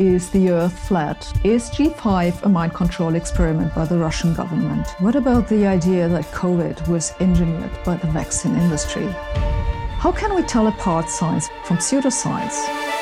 Is the Earth flat? Is G5 a mind control experiment by the Russian government? What about the idea that COVID was engineered by the vaccine industry? How can we tell apart science from pseudoscience?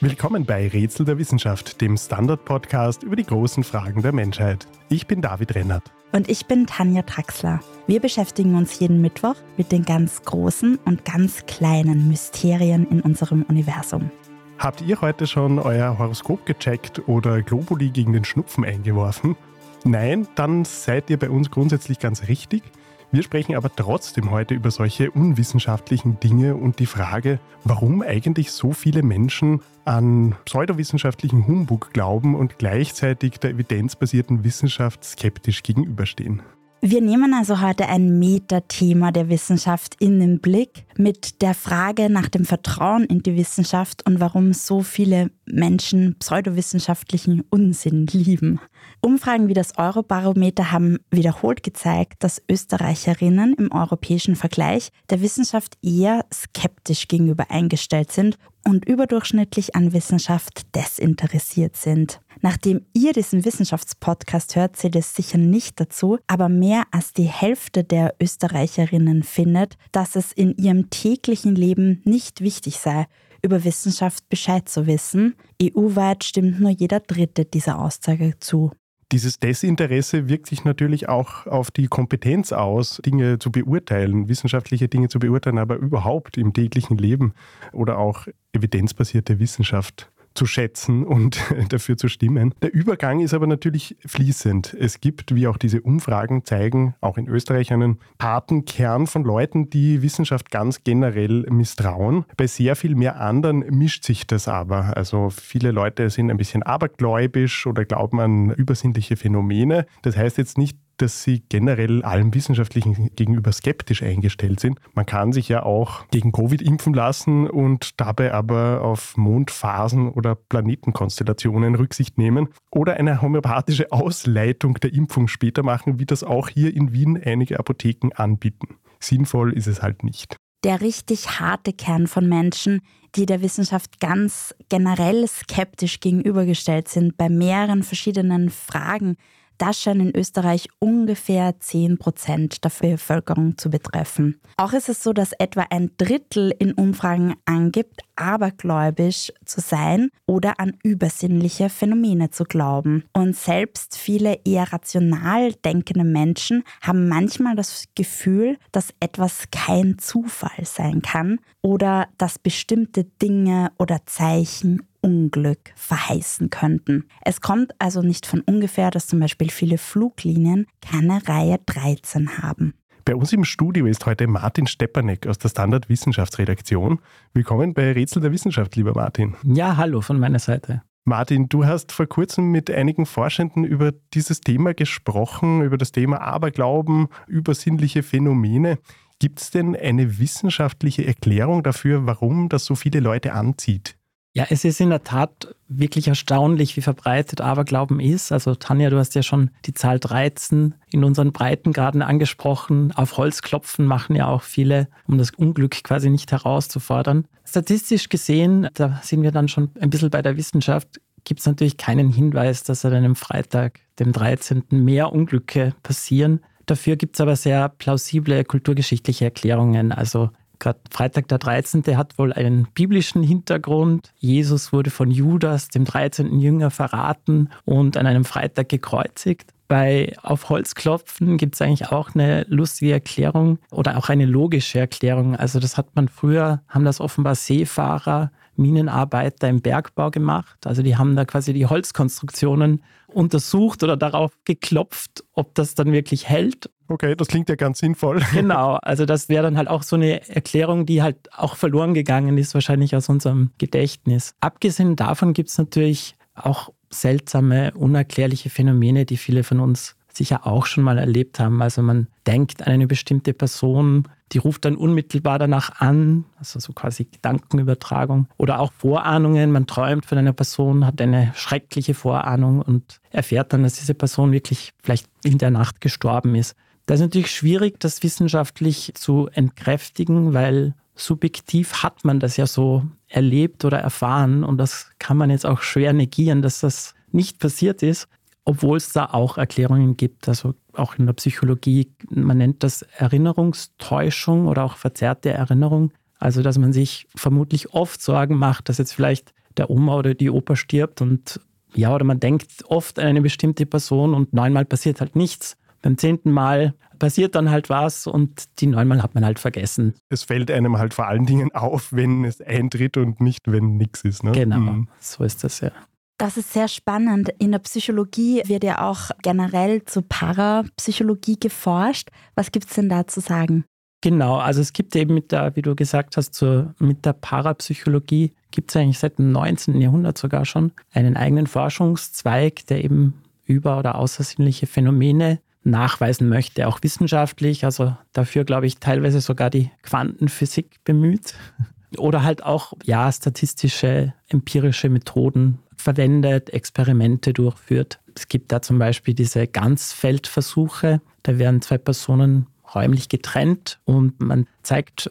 Willkommen bei Rätsel der Wissenschaft, dem Standard-Podcast über die großen Fragen der Menschheit. Ich bin David Rennert. Und ich bin Tanja Traxler. Wir beschäftigen uns jeden Mittwoch mit den ganz großen und ganz kleinen Mysterien in unserem Universum. Habt ihr heute schon euer Horoskop gecheckt oder Globuli gegen den Schnupfen eingeworfen? Nein, dann seid ihr bei uns grundsätzlich ganz richtig. Wir sprechen aber trotzdem heute über solche unwissenschaftlichen Dinge und die Frage, warum eigentlich so viele Menschen an pseudowissenschaftlichen Humbug glauben und gleichzeitig der evidenzbasierten Wissenschaft skeptisch gegenüberstehen. Wir nehmen also heute ein Metathema der Wissenschaft in den Blick mit der Frage nach dem Vertrauen in die Wissenschaft und warum so viele Menschen pseudowissenschaftlichen Unsinn lieben. Umfragen wie das Eurobarometer haben wiederholt gezeigt, dass Österreicherinnen im europäischen Vergleich der Wissenschaft eher skeptisch gegenüber eingestellt sind und überdurchschnittlich an Wissenschaft desinteressiert sind. Nachdem ihr diesen Wissenschaftspodcast hört, zählt es sicher nicht dazu, aber mehr als die Hälfte der Österreicherinnen findet, dass es in ihrem täglichen Leben nicht wichtig sei, über Wissenschaft Bescheid zu wissen. EU-weit stimmt nur jeder Dritte dieser Aussage zu. Dieses Desinteresse wirkt sich natürlich auch auf die Kompetenz aus, Dinge zu beurteilen, wissenschaftliche Dinge zu beurteilen, aber überhaupt im täglichen Leben oder auch evidenzbasierte Wissenschaft zu schätzen und dafür zu stimmen. Der Übergang ist aber natürlich fließend. Es gibt, wie auch diese Umfragen zeigen, auch in Österreich einen harten Kern von Leuten, die Wissenschaft ganz generell misstrauen. Bei sehr viel mehr anderen mischt sich das aber. Also viele Leute sind ein bisschen abergläubisch oder glauben an übersinnliche Phänomene. Das heißt jetzt nicht, dass sie generell allem Wissenschaftlichen gegenüber skeptisch eingestellt sind. Man kann sich ja auch gegen Covid impfen lassen und dabei aber auf Mondphasen oder Planetenkonstellationen Rücksicht nehmen oder eine homöopathische Ausleitung der Impfung später machen, wie das auch hier in Wien einige Apotheken anbieten. Sinnvoll ist es halt nicht. Der richtig harte Kern von Menschen, die der Wissenschaft ganz generell skeptisch gegenübergestellt sind bei mehreren verschiedenen Fragen, das scheint in Österreich ungefähr 10 Prozent der Bevölkerung zu betreffen. Auch ist es so, dass etwa ein Drittel in Umfragen angibt, abergläubisch zu sein oder an übersinnliche Phänomene zu glauben. Und selbst viele eher rational denkende Menschen haben manchmal das Gefühl, dass etwas kein Zufall sein kann oder dass bestimmte Dinge oder Zeichen Unglück verheißen könnten. Es kommt also nicht von ungefähr, dass zum Beispiel viele Fluglinien keine Reihe 13 haben. Bei uns im Studio ist heute Martin Stepanek aus der Standard Wissenschaftsredaktion. Willkommen bei Rätsel der Wissenschaft, lieber Martin. Ja, hallo von meiner Seite. Martin, du hast vor kurzem mit einigen Forschenden über dieses Thema gesprochen, über das Thema Aberglauben, übersinnliche Phänomene. Gibt es denn eine wissenschaftliche Erklärung dafür, warum das so viele Leute anzieht? Ja, es ist in der Tat wirklich erstaunlich, wie verbreitet Aberglauben ist. Also Tanja, du hast ja schon die Zahl 13 in unseren Breitengraden angesprochen. Auf Holz klopfen machen ja auch viele, um das Unglück quasi nicht herauszufordern. Statistisch gesehen, da sind wir dann schon ein bisschen bei der Wissenschaft, gibt es natürlich keinen Hinweis, dass an einem Freitag, dem 13., mehr Unglücke passieren. Dafür gibt es aber sehr plausible kulturgeschichtliche Erklärungen. Also Gerade Freitag der 13. hat wohl einen biblischen Hintergrund. Jesus wurde von Judas, dem 13. Jünger, verraten und an einem Freitag gekreuzigt. Bei Auf Holz klopfen gibt es eigentlich auch eine lustige Erklärung oder auch eine logische Erklärung. Also das hat man früher, haben das offenbar Seefahrer, Minenarbeiter im Bergbau gemacht. Also die haben da quasi die Holzkonstruktionen untersucht oder darauf geklopft, ob das dann wirklich hält. Okay, das klingt ja ganz sinnvoll. Genau, also das wäre dann halt auch so eine Erklärung, die halt auch verloren gegangen ist, wahrscheinlich aus unserem Gedächtnis. Abgesehen davon gibt es natürlich auch seltsame, unerklärliche Phänomene, die viele von uns sicher auch schon mal erlebt haben. Also man denkt an eine bestimmte Person, die ruft dann unmittelbar danach an, also so quasi Gedankenübertragung oder auch Vorahnungen. Man träumt von einer Person, hat eine schreckliche Vorahnung und erfährt dann, dass diese Person wirklich vielleicht in der Nacht gestorben ist. Das ist natürlich schwierig, das wissenschaftlich zu entkräftigen, weil subjektiv hat man das ja so erlebt oder erfahren und das kann man jetzt auch schwer negieren, dass das nicht passiert ist, obwohl es da auch Erklärungen gibt, also auch in der Psychologie, man nennt das Erinnerungstäuschung oder auch verzerrte Erinnerung, also dass man sich vermutlich oft Sorgen macht, dass jetzt vielleicht der Oma oder die Opa stirbt und ja, oder man denkt oft an eine bestimmte Person und neunmal passiert halt nichts. Beim zehnten Mal passiert dann halt was und die neunmal hat man halt vergessen. Es fällt einem halt vor allen Dingen auf, wenn es eintritt und nicht, wenn nichts ist. Ne? Genau, mhm. so ist das ja. Das ist sehr spannend. In der Psychologie wird ja auch generell zur Parapsychologie geforscht. Was gibt es denn da zu sagen? Genau, also es gibt eben mit der, wie du gesagt hast, zur, mit der Parapsychologie gibt es eigentlich seit dem 19. Jahrhundert sogar schon einen eigenen Forschungszweig, der eben über- oder außersinnliche Phänomene nachweisen möchte, auch wissenschaftlich. Also dafür, glaube ich, teilweise sogar die Quantenphysik bemüht. Oder halt auch, ja, statistische, empirische Methoden verwendet, Experimente durchführt. Es gibt da zum Beispiel diese Ganzfeldversuche. Da werden zwei Personen räumlich getrennt und man zeigt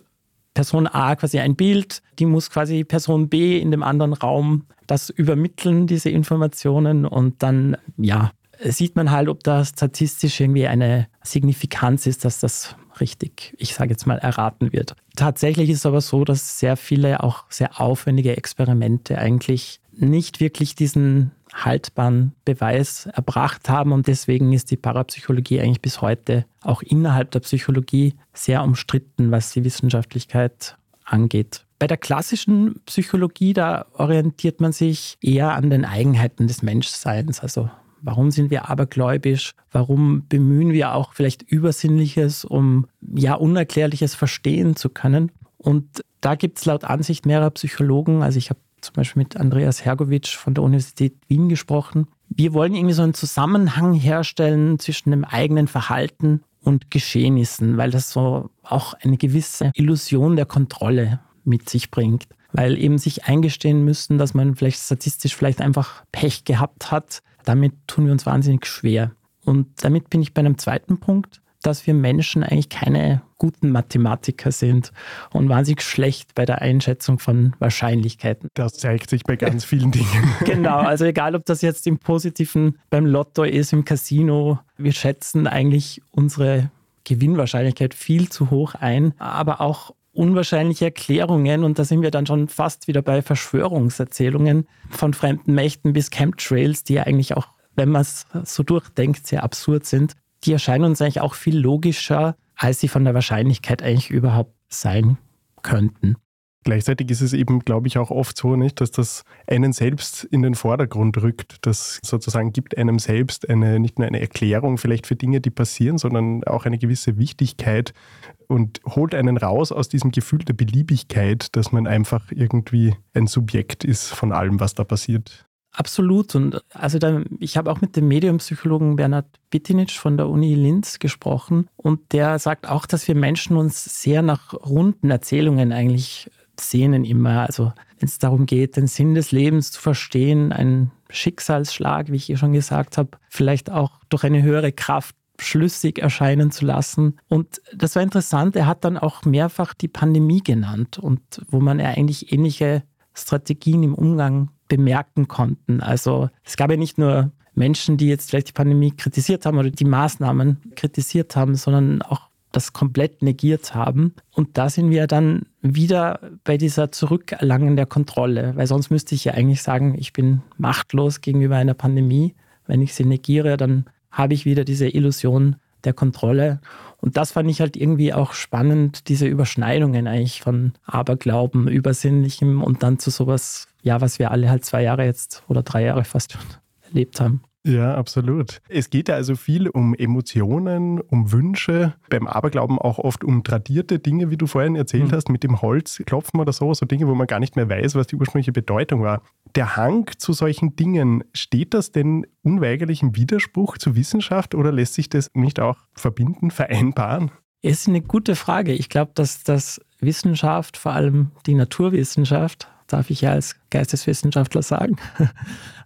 Person A quasi ein Bild, die muss quasi Person B in dem anderen Raum das übermitteln, diese Informationen und dann, ja, sieht man halt, ob da statistisch irgendwie eine Signifikanz ist, dass das richtig, ich sage jetzt mal, erraten wird. Tatsächlich ist es aber so, dass sehr viele auch sehr aufwendige Experimente eigentlich nicht wirklich diesen haltbaren Beweis erbracht haben und deswegen ist die Parapsychologie eigentlich bis heute auch innerhalb der Psychologie sehr umstritten, was die Wissenschaftlichkeit angeht. Bei der klassischen Psychologie, da orientiert man sich eher an den Eigenheiten des Menschseins, also Warum sind wir abergläubisch? Warum bemühen wir auch vielleicht Übersinnliches, um ja Unerklärliches verstehen zu können? Und da gibt es laut Ansicht mehrerer Psychologen, also ich habe zum Beispiel mit Andreas Hergovic von der Universität Wien gesprochen, wir wollen irgendwie so einen Zusammenhang herstellen zwischen dem eigenen Verhalten und Geschehnissen, weil das so auch eine gewisse Illusion der Kontrolle mit sich bringt. Weil eben sich eingestehen müssen, dass man vielleicht statistisch vielleicht einfach Pech gehabt hat, damit tun wir uns wahnsinnig schwer. Und damit bin ich bei einem zweiten Punkt, dass wir Menschen eigentlich keine guten Mathematiker sind und wahnsinnig schlecht bei der Einschätzung von Wahrscheinlichkeiten. Das zeigt sich bei ganz vielen Dingen. genau, also egal ob das jetzt im Positiven beim Lotto ist, im Casino, wir schätzen eigentlich unsere Gewinnwahrscheinlichkeit viel zu hoch ein, aber auch unwahrscheinliche Erklärungen und da sind wir dann schon fast wieder bei Verschwörungserzählungen von fremden Mächten bis Chemtrails, die ja eigentlich auch, wenn man es so durchdenkt, sehr absurd sind. Die erscheinen uns eigentlich auch viel logischer, als sie von der Wahrscheinlichkeit eigentlich überhaupt sein könnten. Gleichzeitig ist es eben, glaube ich, auch oft so, nicht, dass das einen selbst in den Vordergrund rückt. Das sozusagen gibt einem selbst eine, nicht nur eine Erklärung vielleicht für Dinge, die passieren, sondern auch eine gewisse Wichtigkeit und holt einen raus aus diesem Gefühl der Beliebigkeit, dass man einfach irgendwie ein Subjekt ist von allem, was da passiert. Absolut. Und also da, ich habe auch mit dem Mediumpsychologen Bernhard Bittinic von der Uni Linz gesprochen und der sagt auch, dass wir Menschen uns sehr nach runden Erzählungen eigentlich Szenen immer. Also wenn es darum geht, den Sinn des Lebens zu verstehen, einen Schicksalsschlag, wie ich eh schon gesagt habe, vielleicht auch durch eine höhere Kraft schlüssig erscheinen zu lassen. Und das war interessant, er hat dann auch mehrfach die Pandemie genannt und wo man ja eigentlich ähnliche Strategien im Umgang bemerken konnten. Also es gab ja nicht nur Menschen, die jetzt vielleicht die Pandemie kritisiert haben oder die Maßnahmen kritisiert haben, sondern auch das komplett negiert haben. Und da sind wir dann wieder bei dieser Zurückerlangen der Kontrolle, weil sonst müsste ich ja eigentlich sagen, ich bin machtlos gegenüber einer Pandemie. Wenn ich sie negiere, dann habe ich wieder diese Illusion der Kontrolle. Und das fand ich halt irgendwie auch spannend, diese Überschneidungen eigentlich von Aberglauben, Übersinnlichem und dann zu sowas, ja, was wir alle halt zwei Jahre jetzt oder drei Jahre fast schon erlebt haben. Ja, absolut. Es geht ja also viel um Emotionen, um Wünsche, beim Aberglauben auch oft um tradierte Dinge, wie du vorhin erzählt mhm. hast, mit dem Holzklopfen oder so, so Dinge, wo man gar nicht mehr weiß, was die ursprüngliche Bedeutung war. Der Hang zu solchen Dingen, steht das denn unweigerlich im Widerspruch zur Wissenschaft oder lässt sich das nicht auch verbinden, vereinbaren? Es ist eine gute Frage. Ich glaube, dass das Wissenschaft, vor allem die Naturwissenschaft, darf ich ja als Geisteswissenschaftler sagen,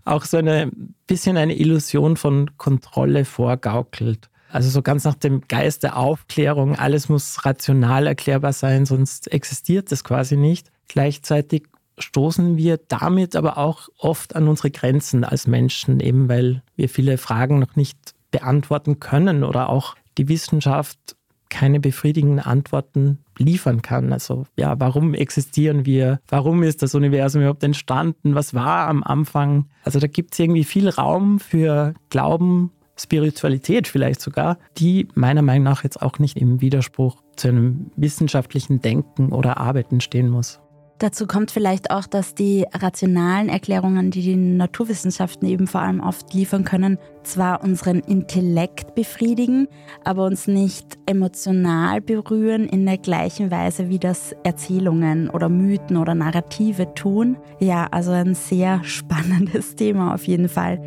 auch so ein bisschen eine Illusion von Kontrolle vorgaukelt. Also so ganz nach dem Geist der Aufklärung, alles muss rational erklärbar sein, sonst existiert das quasi nicht. Gleichzeitig stoßen wir damit aber auch oft an unsere Grenzen als Menschen, eben weil wir viele Fragen noch nicht beantworten können oder auch die Wissenschaft keine befriedigenden Antworten liefern kann. Also ja, warum existieren wir? Warum ist das Universum überhaupt entstanden? Was war am Anfang? Also da gibt es irgendwie viel Raum für Glauben, Spiritualität vielleicht sogar, die meiner Meinung nach jetzt auch nicht im Widerspruch zu einem wissenschaftlichen Denken oder Arbeiten stehen muss. Dazu kommt vielleicht auch, dass die rationalen Erklärungen, die die Naturwissenschaften eben vor allem oft liefern können, zwar unseren Intellekt befriedigen, aber uns nicht emotional berühren in der gleichen Weise, wie das Erzählungen oder Mythen oder Narrative tun. Ja, also ein sehr spannendes Thema auf jeden Fall.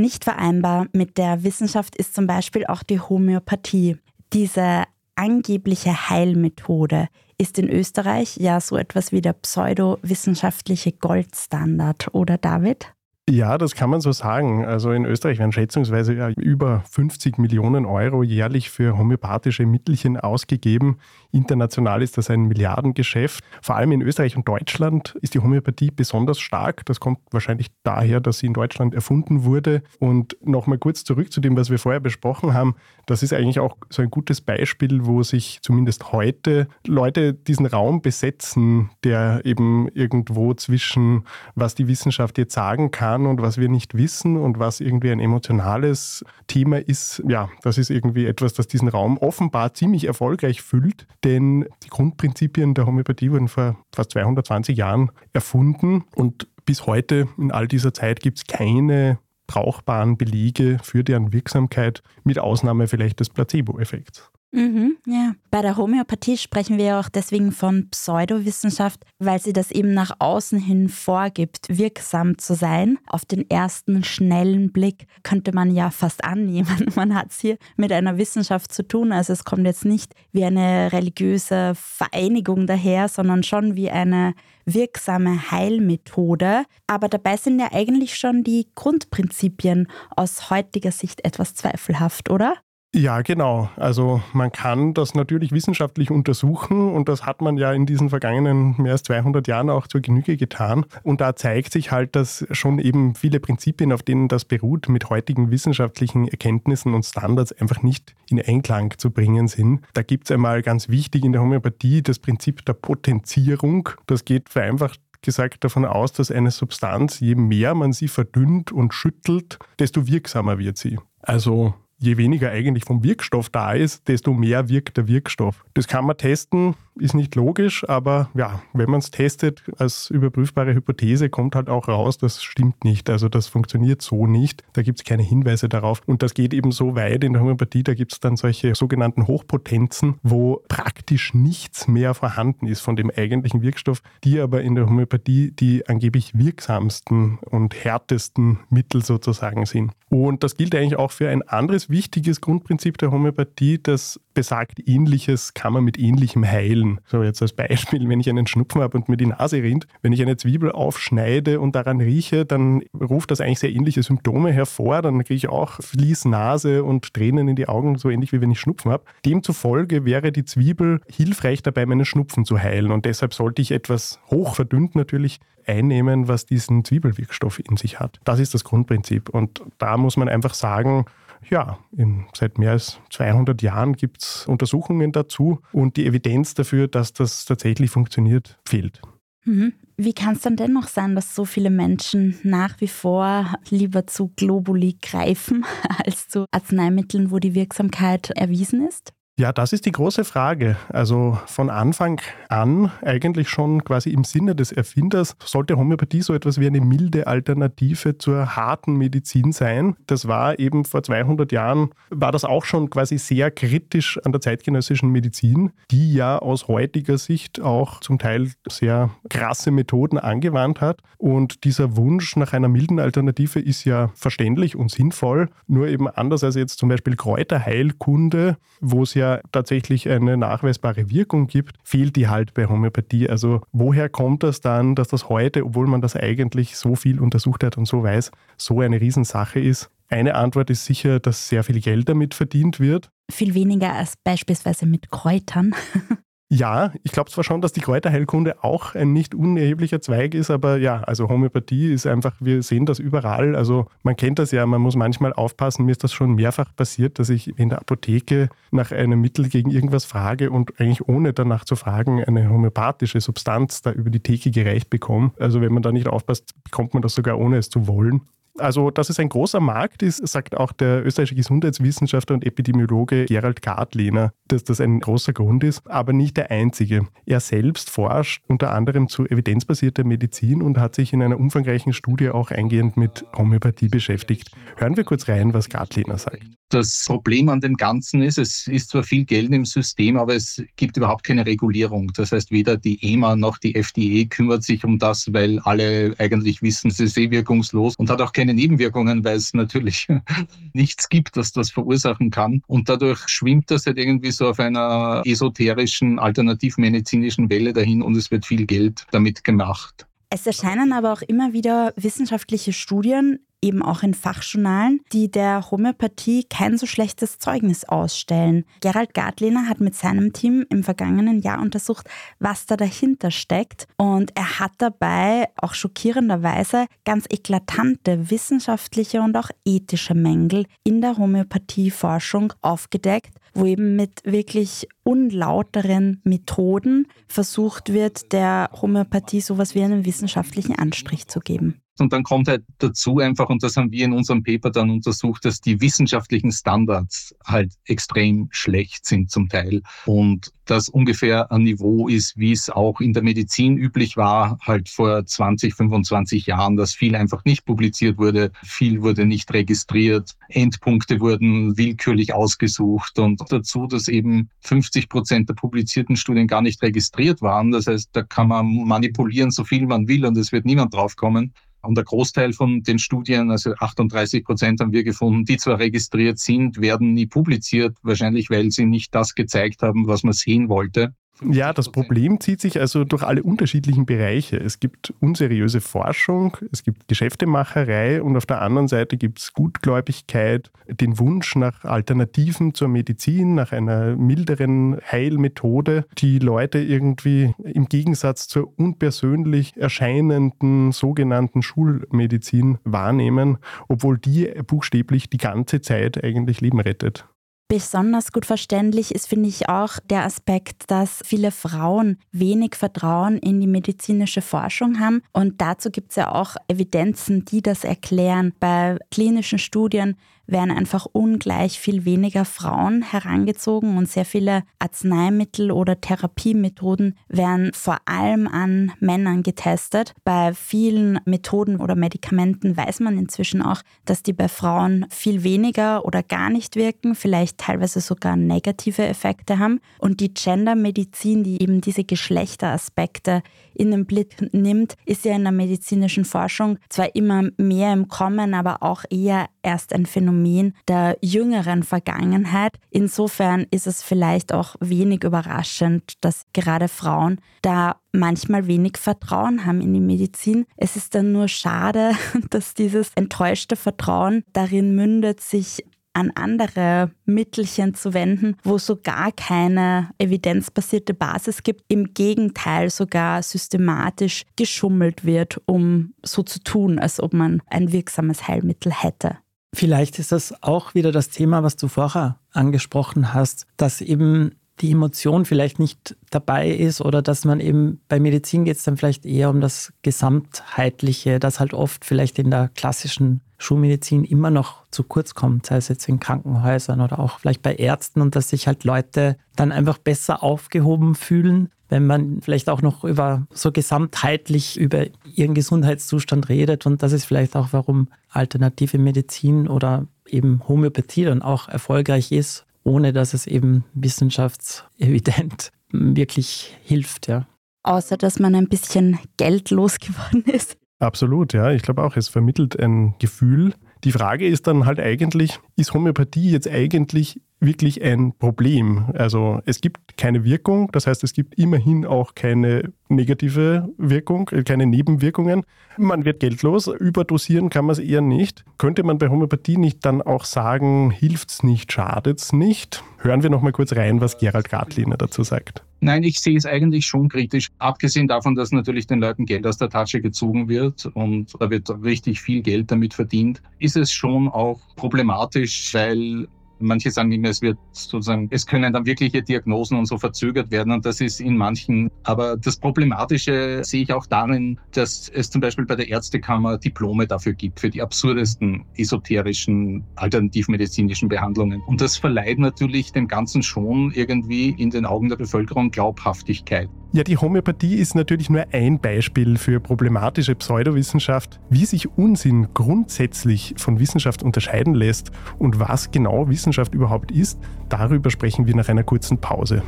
Nicht vereinbar mit der Wissenschaft ist zum Beispiel auch die Homöopathie. Diese angebliche Heilmethode ist in Österreich ja so etwas wie der pseudowissenschaftliche Goldstandard, oder David? Ja, das kann man so sagen. Also in Österreich werden schätzungsweise ja über 50 Millionen Euro jährlich für homöopathische Mittelchen ausgegeben. International ist das ein Milliardengeschäft. Vor allem in Österreich und Deutschland ist die Homöopathie besonders stark. Das kommt wahrscheinlich daher, dass sie in Deutschland erfunden wurde. Und nochmal kurz zurück zu dem, was wir vorher besprochen haben. Das ist eigentlich auch so ein gutes Beispiel, wo sich zumindest heute Leute diesen Raum besetzen, der eben irgendwo zwischen, was die Wissenschaft jetzt sagen kann, kann und was wir nicht wissen und was irgendwie ein emotionales Thema ist, ja, das ist irgendwie etwas, das diesen Raum offenbar ziemlich erfolgreich füllt, denn die Grundprinzipien der Homöopathie wurden vor fast 220 Jahren erfunden und bis heute in all dieser Zeit gibt es keine brauchbaren Belege für deren Wirksamkeit, mit Ausnahme vielleicht des Placebo-Effekts. Mhm, ja. Bei der Homöopathie sprechen wir auch deswegen von Pseudowissenschaft, weil sie das eben nach außen hin vorgibt, wirksam zu sein. Auf den ersten schnellen Blick könnte man ja fast annehmen, man hat es hier mit einer Wissenschaft zu tun. Also es kommt jetzt nicht wie eine religiöse Vereinigung daher, sondern schon wie eine wirksame Heilmethode. Aber dabei sind ja eigentlich schon die Grundprinzipien aus heutiger Sicht etwas zweifelhaft, oder? Ja, genau. Also man kann das natürlich wissenschaftlich untersuchen und das hat man ja in diesen vergangenen mehr als 200 Jahren auch zur Genüge getan. Und da zeigt sich halt, dass schon eben viele Prinzipien, auf denen das beruht, mit heutigen wissenschaftlichen Erkenntnissen und Standards einfach nicht in Einklang zu bringen sind. Da gibt es einmal ganz wichtig in der Homöopathie das Prinzip der Potenzierung. Das geht vereinfacht gesagt davon aus, dass eine Substanz, je mehr man sie verdünnt und schüttelt, desto wirksamer wird sie. Also je weniger eigentlich vom Wirkstoff da ist, desto mehr wirkt der Wirkstoff. Das kann man testen, ist nicht logisch, aber ja, wenn man es testet als überprüfbare Hypothese, kommt halt auch raus, das stimmt nicht. Also das funktioniert so nicht. Da gibt es keine Hinweise darauf. Und das geht eben so weit in der Homöopathie, da gibt es dann solche sogenannten Hochpotenzen, wo praktisch nichts mehr vorhanden ist von dem eigentlichen Wirkstoff, die aber in der Homöopathie die angeblich wirksamsten und härtesten Mittel sozusagen sind. Und das gilt eigentlich auch für ein anderes wichtiges Grundprinzip der Homöopathie, das besagt, ähnliches kann man mit ähnlichem heilen. So jetzt als Beispiel, wenn ich einen Schnupfen habe und mir die Nase rinnt, wenn ich eine Zwiebel aufschneide und daran rieche, dann ruft das eigentlich sehr ähnliche Symptome hervor. Dann kriege ich auch Fließnase und Tränen in die Augen, so ähnlich wie wenn ich Schnupfen habe. Demzufolge wäre die Zwiebel hilfreich dabei, meinen Schnupfen zu heilen. Und deshalb sollte ich etwas hoch verdünnt natürlich einnehmen, was diesen Zwiebelwirkstoff in sich hat. Das ist das Grundprinzip. Und da muss man einfach sagen, ja, in, seit mehr als 200 Jahren gibt es Untersuchungen dazu und die Evidenz dafür, dass das tatsächlich funktioniert, fehlt. Mhm. Wie kann es dann dennoch sein, dass so viele Menschen nach wie vor lieber zu Globuli greifen als zu Arzneimitteln, wo die Wirksamkeit erwiesen ist? Ja, das ist die große Frage. Also von Anfang an, eigentlich schon quasi im Sinne des Erfinders, sollte Homöopathie so etwas wie eine milde Alternative zur harten Medizin sein. Das war eben vor 200 Jahren, war das auch schon quasi sehr kritisch an der zeitgenössischen Medizin, die ja aus heutiger Sicht auch zum Teil sehr krasse Methoden angewandt hat. Und dieser Wunsch nach einer milden Alternative ist ja verständlich und sinnvoll, nur eben anders als jetzt zum Beispiel Kräuterheilkunde, wo es ja tatsächlich eine nachweisbare Wirkung gibt, fehlt die halt bei Homöopathie. Also woher kommt das dann, dass das heute, obwohl man das eigentlich so viel untersucht hat und so weiß, so eine Riesensache ist? Eine Antwort ist sicher, dass sehr viel Geld damit verdient wird. Viel weniger als beispielsweise mit Kräutern. Ja, ich glaube zwar schon, dass die Kräuterheilkunde auch ein nicht unerheblicher Zweig ist, aber ja, also Homöopathie ist einfach, wir sehen das überall. Also man kennt das ja, man muss manchmal aufpassen. Mir ist das schon mehrfach passiert, dass ich in der Apotheke nach einem Mittel gegen irgendwas frage und eigentlich ohne danach zu fragen eine homöopathische Substanz da über die Theke gereicht bekomme. Also wenn man da nicht aufpasst, bekommt man das sogar ohne es zu wollen. Also, dass es ein großer Markt ist, sagt auch der österreichische Gesundheitswissenschaftler und Epidemiologe Gerald Gartlehner, dass das ein großer Grund ist, aber nicht der einzige. Er selbst forscht unter anderem zu evidenzbasierter Medizin und hat sich in einer umfangreichen Studie auch eingehend mit Homöopathie beschäftigt. Hören wir kurz rein, was Gartlehner sagt. Das Problem an dem Ganzen ist, es ist zwar viel Geld im System, aber es gibt überhaupt keine Regulierung. Das heißt, weder die EMA noch die FDA kümmert sich um das, weil alle eigentlich wissen, es ist eh wirkungslos und hat auch keine Nebenwirkungen, weil es natürlich nichts gibt, was das verursachen kann. Und dadurch schwimmt das halt irgendwie so auf einer esoterischen, alternativmedizinischen Welle dahin und es wird viel Geld damit gemacht. Es erscheinen aber auch immer wieder wissenschaftliche Studien, eben auch in Fachjournalen, die der Homöopathie kein so schlechtes Zeugnis ausstellen. Gerald Gartlehner hat mit seinem Team im vergangenen Jahr untersucht, was da dahinter steckt. Und er hat dabei auch schockierenderweise ganz eklatante wissenschaftliche und auch ethische Mängel in der Homöopathieforschung aufgedeckt, wo eben mit wirklich unlauteren Methoden versucht wird, der Homöopathie sowas wie einen wissenschaftlichen Anstrich zu geben. Und dann kommt halt dazu einfach, und das haben wir in unserem Paper dann untersucht, dass die wissenschaftlichen Standards halt extrem schlecht sind zum Teil. Und das ungefähr ein Niveau ist, wie es auch in der Medizin üblich war, halt vor 20, 25 Jahren, dass viel einfach nicht publiziert wurde, viel wurde nicht registriert, Endpunkte wurden willkürlich ausgesucht und dazu, dass eben 50 Prozent der publizierten Studien gar nicht registriert waren. Das heißt, da kann man manipulieren, so viel man will und es wird niemand draufkommen. Und der Großteil von den Studien, also 38 Prozent haben wir gefunden, die zwar registriert sind, werden nie publiziert, wahrscheinlich weil sie nicht das gezeigt haben, was man sehen wollte. Ja, das Problem zieht sich also durch alle unterschiedlichen Bereiche. Es gibt unseriöse Forschung, es gibt Geschäftemacherei und auf der anderen Seite gibt es Gutgläubigkeit, den Wunsch nach Alternativen zur Medizin, nach einer milderen Heilmethode, die Leute irgendwie im Gegensatz zur unpersönlich erscheinenden sogenannten Schulmedizin wahrnehmen, obwohl die buchstäblich die ganze Zeit eigentlich Leben rettet. Besonders gut verständlich ist, finde ich, auch der Aspekt, dass viele Frauen wenig Vertrauen in die medizinische Forschung haben. Und dazu gibt es ja auch Evidenzen, die das erklären. Bei klinischen Studien werden einfach ungleich viel weniger Frauen herangezogen und sehr viele Arzneimittel oder Therapiemethoden werden vor allem an Männern getestet. Bei vielen Methoden oder Medikamenten weiß man inzwischen auch, dass die bei Frauen viel weniger oder gar nicht wirken, vielleicht teilweise sogar negative Effekte haben. Und die Gendermedizin, die eben diese Geschlechteraspekte in den Blick nimmt, ist ja in der medizinischen Forschung zwar immer mehr im Kommen, aber auch eher erst ein Phänomen der jüngeren Vergangenheit. Insofern ist es vielleicht auch wenig überraschend, dass gerade Frauen da manchmal wenig Vertrauen haben in die Medizin. Es ist dann nur schade, dass dieses enttäuschte Vertrauen darin mündet, sich an andere Mittelchen zu wenden, wo so gar keine evidenzbasierte Basis gibt. Im Gegenteil sogar systematisch geschummelt wird, um so zu tun, als ob man ein wirksames Heilmittel hätte. Vielleicht ist das auch wieder das Thema, was du vorher angesprochen hast, dass eben die Emotion vielleicht nicht dabei ist oder dass man eben bei Medizin geht es dann vielleicht eher um das Gesamtheitliche, das halt oft vielleicht in der klassischen Schulmedizin immer noch zu kurz kommt, sei es jetzt in Krankenhäusern oder auch vielleicht bei Ärzten und dass sich halt Leute dann einfach besser aufgehoben fühlen, wenn man vielleicht auch noch über so gesamtheitlich über ihren Gesundheitszustand redet und das ist vielleicht auch, warum alternative Medizin oder eben Homöopathie dann auch erfolgreich ist, ohne dass es eben wissenschaftsevident wirklich hilft, ja. Außer dass man ein bisschen geldlos geworden ist. Absolut, ja. Ich glaube auch, es vermittelt ein Gefühl. Die Frage ist dann halt eigentlich, ist Homöopathie jetzt eigentlich wirklich ein Problem. Also es gibt keine Wirkung, das heißt es gibt immerhin auch keine negative Wirkung, äh, keine Nebenwirkungen. Man wird geldlos, überdosieren kann man es eher nicht. Könnte man bei Homöopathie nicht dann auch sagen, hilft es nicht, schadet es nicht? Hören wir noch mal kurz rein, was Gerald Gratliner dazu sagt. Nein, ich sehe es eigentlich schon kritisch. Abgesehen davon, dass natürlich den Leuten Geld aus der Tasche gezogen wird und da wird richtig viel Geld damit verdient, ist es schon auch problematisch, weil Manche sagen immer, es wird sozusagen, es können dann wirkliche Diagnosen und so verzögert werden und das ist in manchen. Aber das Problematische sehe ich auch darin, dass es zum Beispiel bei der Ärztekammer Diplome dafür gibt, für die absurdesten esoterischen alternativmedizinischen Behandlungen. Und das verleiht natürlich dem Ganzen schon irgendwie in den Augen der Bevölkerung Glaubhaftigkeit. Ja, die Homöopathie ist natürlich nur ein Beispiel für problematische Pseudowissenschaft, wie sich Unsinn grundsätzlich von Wissenschaft unterscheiden lässt und was genau Wissenschaft überhaupt ist, darüber sprechen wir nach einer kurzen Pause.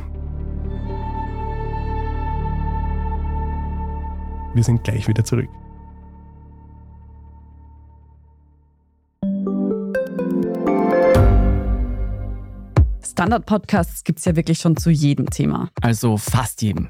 Wir sind gleich wieder zurück. Standard-Podcasts gibt es ja wirklich schon zu jedem Thema. Also fast jedem.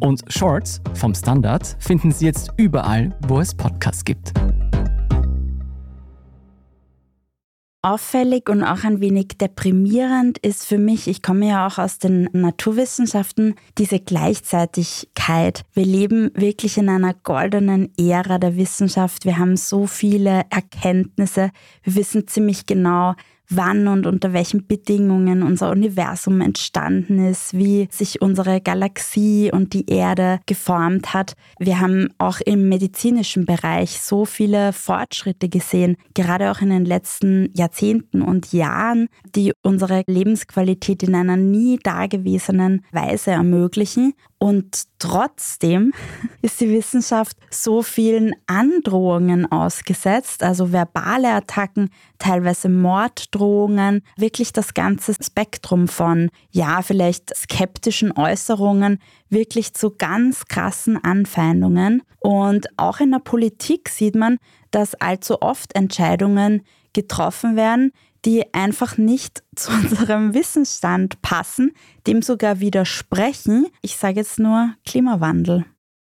Und Shorts vom Standard finden Sie jetzt überall, wo es Podcasts gibt. Auffällig und auch ein wenig deprimierend ist für mich, ich komme ja auch aus den Naturwissenschaften, diese Gleichzeitigkeit. Wir leben wirklich in einer goldenen Ära der Wissenschaft. Wir haben so viele Erkenntnisse. Wir wissen ziemlich genau, wann und unter welchen Bedingungen unser Universum entstanden ist, wie sich unsere Galaxie und die Erde geformt hat. Wir haben auch im medizinischen Bereich so viele Fortschritte gesehen, gerade auch in den letzten Jahrzehnten und Jahren, die unsere Lebensqualität in einer nie dagewesenen Weise ermöglichen. Und trotzdem ist die Wissenschaft so vielen Androhungen ausgesetzt, also verbale Attacken, teilweise Morddrohungen, wirklich das ganze Spektrum von, ja, vielleicht skeptischen Äußerungen, wirklich zu ganz krassen Anfeindungen. Und auch in der Politik sieht man, dass allzu oft Entscheidungen getroffen werden, die einfach nicht zu unserem Wissensstand passen, dem sogar widersprechen. Ich sage jetzt nur Klimawandel.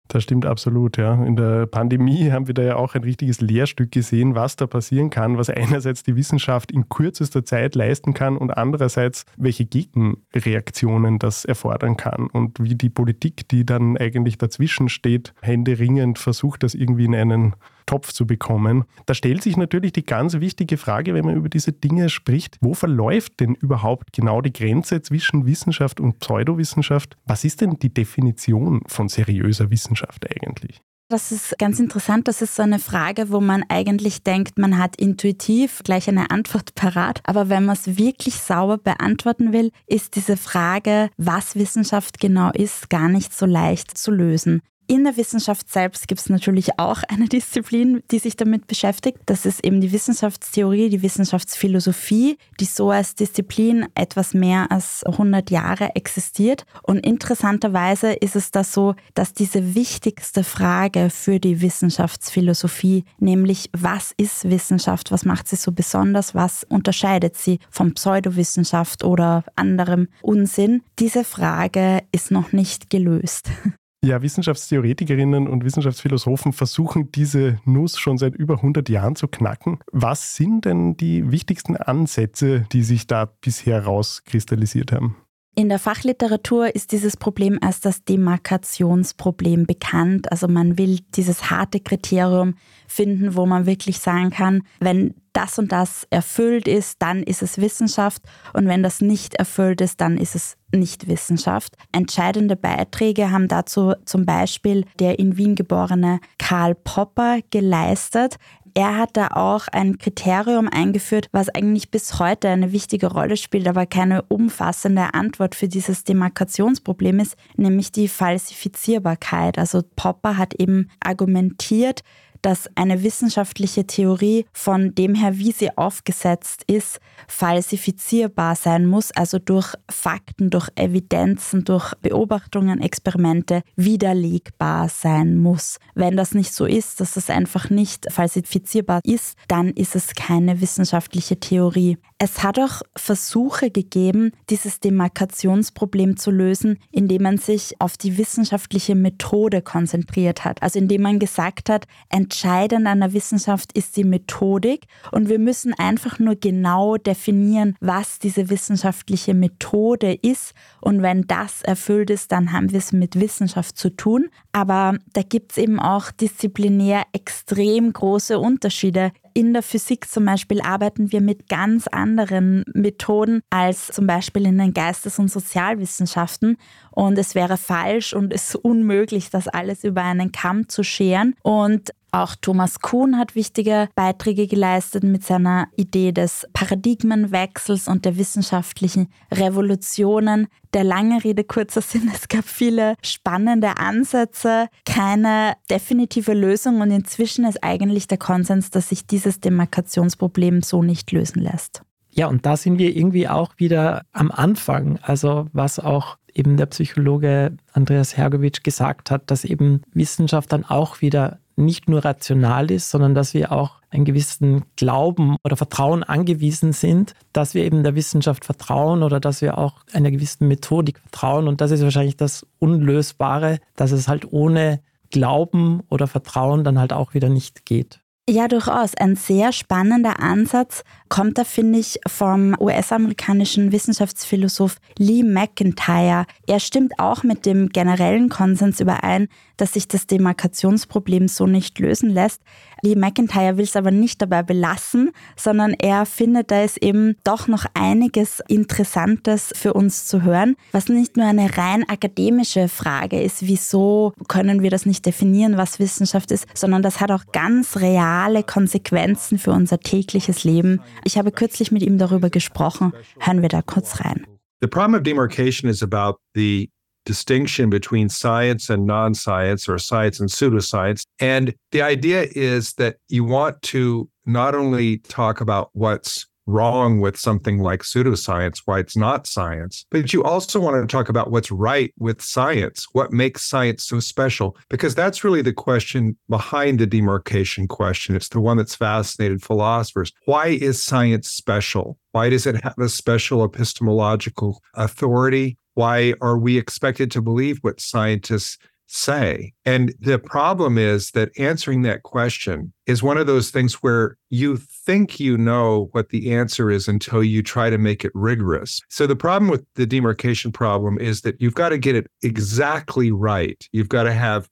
Das stimmt absolut, ja. In der Pandemie haben wir da ja auch ein richtiges Lehrstück gesehen, was da passieren kann, was einerseits die Wissenschaft in kürzester Zeit leisten kann und andererseits welche Gegenreaktionen das erfordern kann und wie die Politik, die dann eigentlich dazwischen steht, händeringend versucht, das irgendwie in einen Topf zu bekommen. Da stellt sich natürlich die ganz wichtige Frage, wenn man über diese Dinge spricht, wo verläuft denn überhaupt genau die Grenze zwischen Wissenschaft und Pseudowissenschaft? Was ist denn die Definition von seriöser Wissenschaft eigentlich? Das ist ganz interessant. Das ist so eine Frage, wo man eigentlich denkt, man hat intuitiv gleich eine Antwort parat. Aber wenn man es wirklich sauber beantworten will, ist diese Frage, was Wissenschaft genau ist, gar nicht so leicht zu lösen. In der Wissenschaft selbst gibt es natürlich auch eine Disziplin, die sich damit beschäftigt. Das ist eben die Wissenschaftstheorie, die Wissenschaftsphilosophie, die so als Disziplin etwas mehr als 100 Jahre existiert. Und interessanterweise ist es da so, dass diese wichtigste Frage für die Wissenschaftsphilosophie, nämlich was ist Wissenschaft, was macht sie so besonders, was unterscheidet sie von Pseudowissenschaft oder anderem Unsinn, diese Frage ist noch nicht gelöst. Ja, Wissenschaftstheoretikerinnen und Wissenschaftsphilosophen versuchen diese Nuss schon seit über 100 Jahren zu knacken. Was sind denn die wichtigsten Ansätze, die sich da bisher rauskristallisiert haben? In der Fachliteratur ist dieses Problem als das Demarkationsproblem bekannt. Also man will dieses harte Kriterium finden, wo man wirklich sagen kann, wenn das und das erfüllt ist, dann ist es Wissenschaft und wenn das nicht erfüllt ist, dann ist es nicht Wissenschaft. Entscheidende Beiträge haben dazu zum Beispiel der in Wien geborene Karl Popper geleistet. Er hat da auch ein Kriterium eingeführt, was eigentlich bis heute eine wichtige Rolle spielt, aber keine umfassende Antwort für dieses Demarkationsproblem ist, nämlich die Falsifizierbarkeit. Also Popper hat eben argumentiert, dass eine wissenschaftliche Theorie von dem her, wie sie aufgesetzt ist, falsifizierbar sein muss, also durch Fakten, durch Evidenzen, durch Beobachtungen, Experimente widerlegbar sein muss. Wenn das nicht so ist, dass es einfach nicht falsifizierbar ist, dann ist es keine wissenschaftliche Theorie. Es hat auch Versuche gegeben, dieses Demarkationsproblem zu lösen, indem man sich auf die wissenschaftliche Methode konzentriert hat. Also indem man gesagt hat, entscheidend an der Wissenschaft ist die Methodik und wir müssen einfach nur genau definieren, was diese wissenschaftliche Methode ist. Und wenn das erfüllt ist, dann haben wir es mit Wissenschaft zu tun. Aber da gibt es eben auch disziplinär extrem große Unterschiede. In der Physik zum Beispiel arbeiten wir mit ganz anderen Methoden als zum Beispiel in den Geistes- und Sozialwissenschaften. Und es wäre falsch und es ist unmöglich, das alles über einen Kamm zu scheren. Und auch Thomas Kuhn hat wichtige Beiträge geleistet mit seiner Idee des Paradigmenwechsels und der wissenschaftlichen Revolutionen. Der lange Rede, kurzer Sinn, es gab viele spannende Ansätze, keine definitive Lösung und inzwischen ist eigentlich der Konsens, dass sich dieses Demarkationsproblem so nicht lösen lässt. Ja, und da sind wir irgendwie auch wieder am Anfang. Also was auch eben der Psychologe Andreas Hergovic gesagt hat, dass eben Wissenschaft dann auch wieder nicht nur rational ist, sondern dass wir auch einen gewissen Glauben oder Vertrauen angewiesen sind, dass wir eben der Wissenschaft vertrauen oder dass wir auch einer gewissen Methodik vertrauen. Und das ist wahrscheinlich das Unlösbare, dass es halt ohne Glauben oder Vertrauen dann halt auch wieder nicht geht. Ja, durchaus. Ein sehr spannender Ansatz kommt da, finde ich, vom US-amerikanischen Wissenschaftsphilosoph Lee McIntyre. Er stimmt auch mit dem generellen Konsens überein, dass sich das Demarkationsproblem so nicht lösen lässt. Lee McIntyre will es aber nicht dabei belassen, sondern er findet, da ist eben doch noch einiges Interessantes für uns zu hören, was nicht nur eine rein akademische Frage ist, wieso können wir das nicht definieren, was Wissenschaft ist, sondern das hat auch ganz reale Konsequenzen für unser tägliches Leben. Ich habe kürzlich mit ihm darüber gesprochen. Hören wir da kurz rein. The problem of demarcation is about the distinction between science and non science or science and pseudoscience. And the idea is that you want to not only talk about what's wrong with something like pseudoscience, why it's not science, but you also want to talk about what's right with science, what makes science so special, because that's really the question behind the demarcation question. It's the one that's fascinated philosophers. Why is science special? Why does it have a special epistemological authority? Why are we expected to believe what scientists say? And the problem is that answering that question is one of those things where you think you know what the answer is until you try to make it rigorous. So the problem with the demarcation problem is that you've got to get it exactly right. You've got to have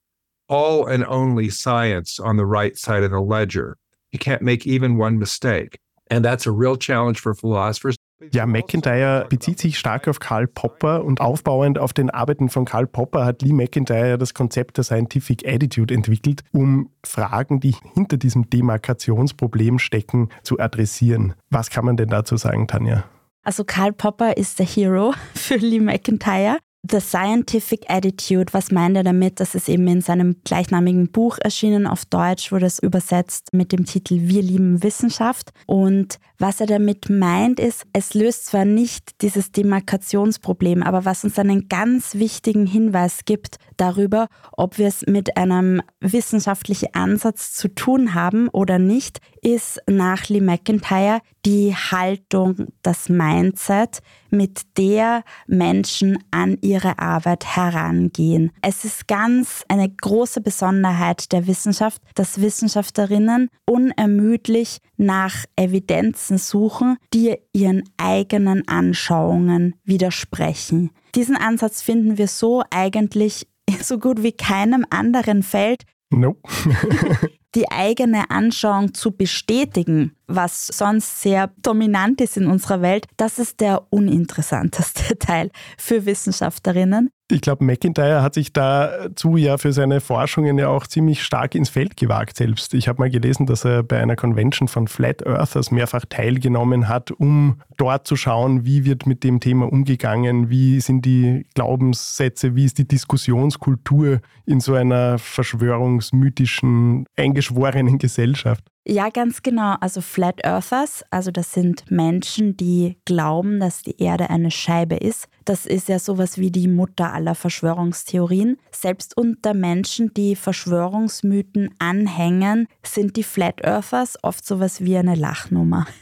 all and only science on the right side of the ledger. You can't make even one mistake. And that's a real challenge for philosophers. Ja, McIntyre bezieht sich stark auf Karl Popper und aufbauend auf den Arbeiten von Karl Popper hat Lee McIntyre das Konzept der Scientific Attitude entwickelt, um Fragen, die hinter diesem Demarkationsproblem stecken, zu adressieren. Was kann man denn dazu sagen, Tanja? Also Karl Popper ist der Hero für Lee McIntyre. The Scientific Attitude, was meint er damit? Das ist eben in seinem gleichnamigen Buch erschienen. Auf Deutsch wurde es übersetzt mit dem Titel Wir lieben Wissenschaft. Und was er damit meint, ist, es löst zwar nicht dieses Demarkationsproblem, aber was uns einen ganz wichtigen Hinweis gibt darüber, ob wir es mit einem wissenschaftlichen Ansatz zu tun haben oder nicht, ist nach Lee McIntyre die Haltung, das Mindset, mit der Menschen an ihre Arbeit herangehen. Es ist ganz eine große Besonderheit der Wissenschaft, dass Wissenschaftlerinnen unermüdlich nach Evidenzen suchen, die ihren eigenen Anschauungen widersprechen. Diesen Ansatz finden wir so eigentlich so gut wie keinem anderen Feld. Nope. die eigene Anschauung zu bestätigen, was sonst sehr dominant ist in unserer Welt, das ist der uninteressanteste Teil für Wissenschaftlerinnen. Ich glaube, McIntyre hat sich dazu ja für seine Forschungen ja auch ziemlich stark ins Feld gewagt selbst. Ich habe mal gelesen, dass er bei einer Convention von Flat Earthers mehrfach teilgenommen hat, um dort zu schauen, wie wird mit dem Thema umgegangen, wie sind die Glaubenssätze, wie ist die Diskussionskultur in so einer verschwörungsmythischen, eingeschworenen Gesellschaft. Ja, ganz genau. Also Flat Earthers, also das sind Menschen, die glauben, dass die Erde eine Scheibe ist. Das ist ja sowas wie die Mutter aller Verschwörungstheorien. Selbst unter Menschen, die Verschwörungsmythen anhängen, sind die Flat Earthers oft sowas wie eine Lachnummer.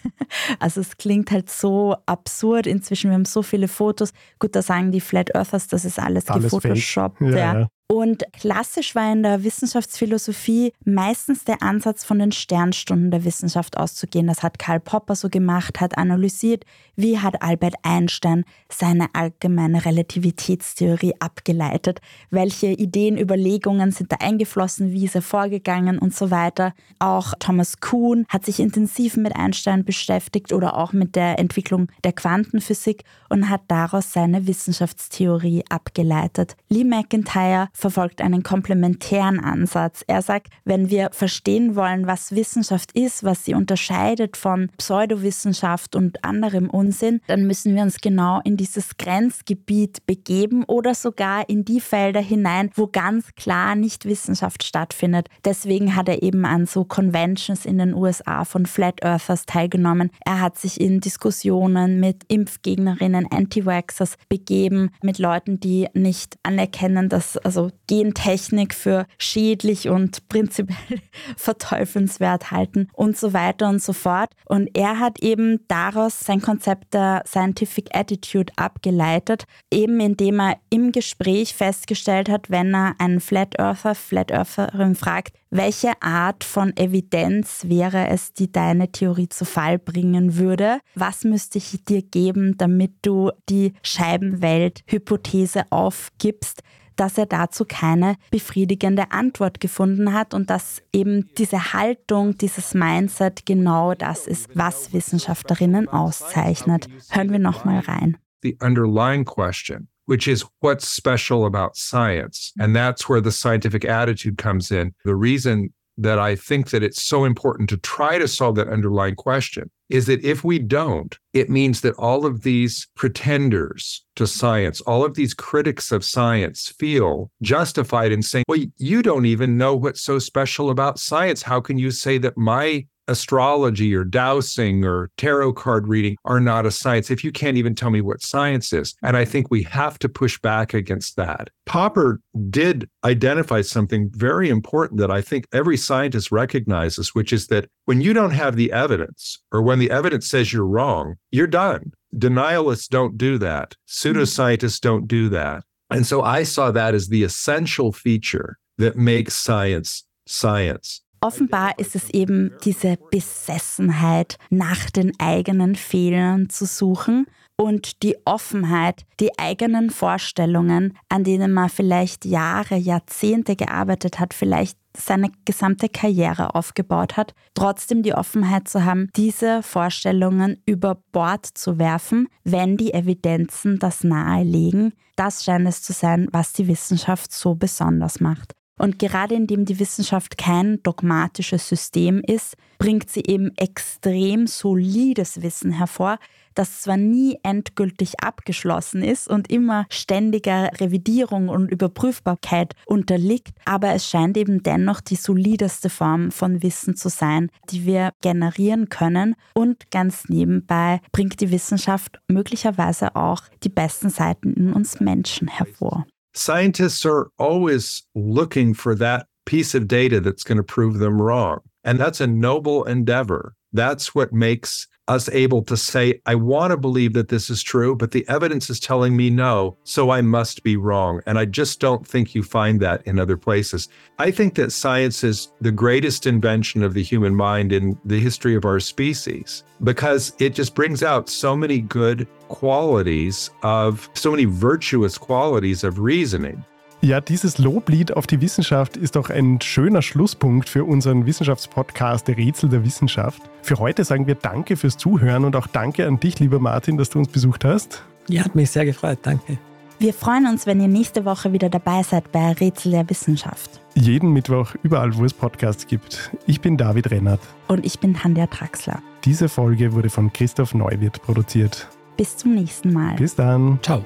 Also es klingt halt so absurd. Inzwischen, wir haben so viele Fotos. Gut, da sagen die Flat Earthers, das ist alles, alles gefotoshoppt. Ja, ja. Und klassisch war in der Wissenschaftsphilosophie meistens der Ansatz, von den Sternstunden der Wissenschaft auszugehen. Das hat Karl Popper so gemacht, hat analysiert, wie hat Albert Einstein seine allgemeine Relativitätstheorie abgeleitet, welche Ideen, Überlegungen sind da eingeflossen, wie ist er vorgegangen und so weiter. Auch Thomas Kuhn hat sich intensiv mit Einstein beschäftigt oder auch mit der Entwicklung der Quantenphysik und hat daraus seine Wissenschaftstheorie abgeleitet. Lee McIntyre verfolgt einen komplementären Ansatz. Er sagt, wenn wir verstehen wollen, was Wissenschaft ist, was sie unterscheidet von Pseudowissenschaft und anderem Unsinn, dann müssen wir uns genau in dieses Grenzgebiet begeben oder sogar in die Felder hinein, wo ganz klar nicht Wissenschaft stattfindet. Deswegen hat er eben an so Conventions in den USA von Flat Earthers teilgenommen. Er hat sich in Diskussionen mit Impfgegnerinnen, Anti-Vaxxers begeben, mit Leuten, die nicht anerkennen, dass also Gentechnik für schädlich und prinzipiell verteufelnswert halten und so weiter und so fort. Und er hat eben daraus sein Konzept der Scientific Attitude abgeleitet, eben indem er im Gespräch festgestellt hat, wenn er einen Flat Earther, Flat Eartherin fragt, welche Art von Evidenz wäre es, die deine Theorie zu Fall bringen würde? Was müsste ich dir geben, damit du die Scheibenwelt-Hypothese aufgibst? Dass er dazu keine befriedigende Antwort gefunden hat und dass eben diese Haltung, dieses Mindset genau das ist, was Wissenschaftlerinnen auszeichnet. Hören wir nochmal rein. The underlying question which is what's special about science. And that's where the scientific attitude comes in. The reason that I think that it's so important to try to solve that underlying question is that if we don't, it means that all of these pretenders to science, all of these critics of science feel justified in saying, well, you don't even know what's so special about science. How can you say that my astrology or dowsing or tarot card reading are not a science if you can't even tell me what science is. And I think we have to push back against that. Popper did identify something very important that I think every scientist recognizes, which is that when you don't have the evidence or when the evidence says you're wrong, you're done. Denialists don't do that. Pseudoscientists don't do that. And so I saw that as the essential feature that makes science science. Offenbar ist es eben diese Besessenheit, nach den eigenen Fehlern zu suchen und die Offenheit, die eigenen Vorstellungen, an denen man vielleicht Jahre, Jahrzehnte gearbeitet hat, vielleicht seine gesamte Karriere aufgebaut hat, trotzdem die Offenheit zu haben, diese Vorstellungen über Bord zu werfen, wenn die Evidenzen das nahelegen. Das scheint es zu sein, was die Wissenschaft so besonders macht. Und gerade indem die Wissenschaft kein dogmatisches System ist, bringt sie eben extrem solides Wissen hervor, das zwar nie endgültig abgeschlossen ist und immer ständiger Revidierung und Überprüfbarkeit unterliegt, aber es scheint eben dennoch die solideste Form von Wissen zu sein, die wir generieren können und ganz nebenbei bringt die Wissenschaft möglicherweise auch die besten Seiten in uns Menschen hervor. Scientists are always looking for that piece of data that's going to prove them wrong. And that's a noble endeavor. That's what makes us able to say, I want to believe that this is true, but the evidence is telling me no, so I must be wrong. And I just don't think you find that in other places. I think that science is the greatest invention of the human mind in the history of our species because it just brings out so many good qualities of, so many virtuous qualities of reasoning. Ja, dieses Loblied auf die Wissenschaft ist doch ein schöner Schlusspunkt für unseren Wissenschaftspodcast Rätsel der Wissenschaft. Für heute sagen wir Danke fürs Zuhören und auch Danke an dich, lieber Martin, dass du uns besucht hast. Ja, hat mich sehr gefreut. Danke. Wir freuen uns, wenn ihr nächste Woche wieder dabei seid bei Rätsel der Wissenschaft. Jeden Mittwoch überall, wo es Podcasts gibt. Ich bin David Rennert. Und ich bin Tanja Traxler. Diese Folge wurde von Christoph Neuwirth produziert. Bis zum nächsten Mal. Bis dann. Ciao.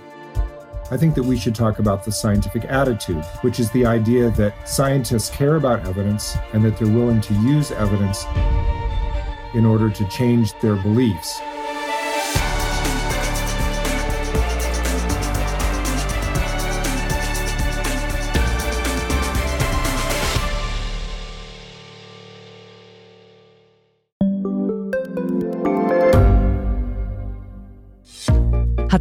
I think that we should talk about the scientific attitude, which is the idea that scientists care about evidence and that they're willing to use evidence in order to change their beliefs.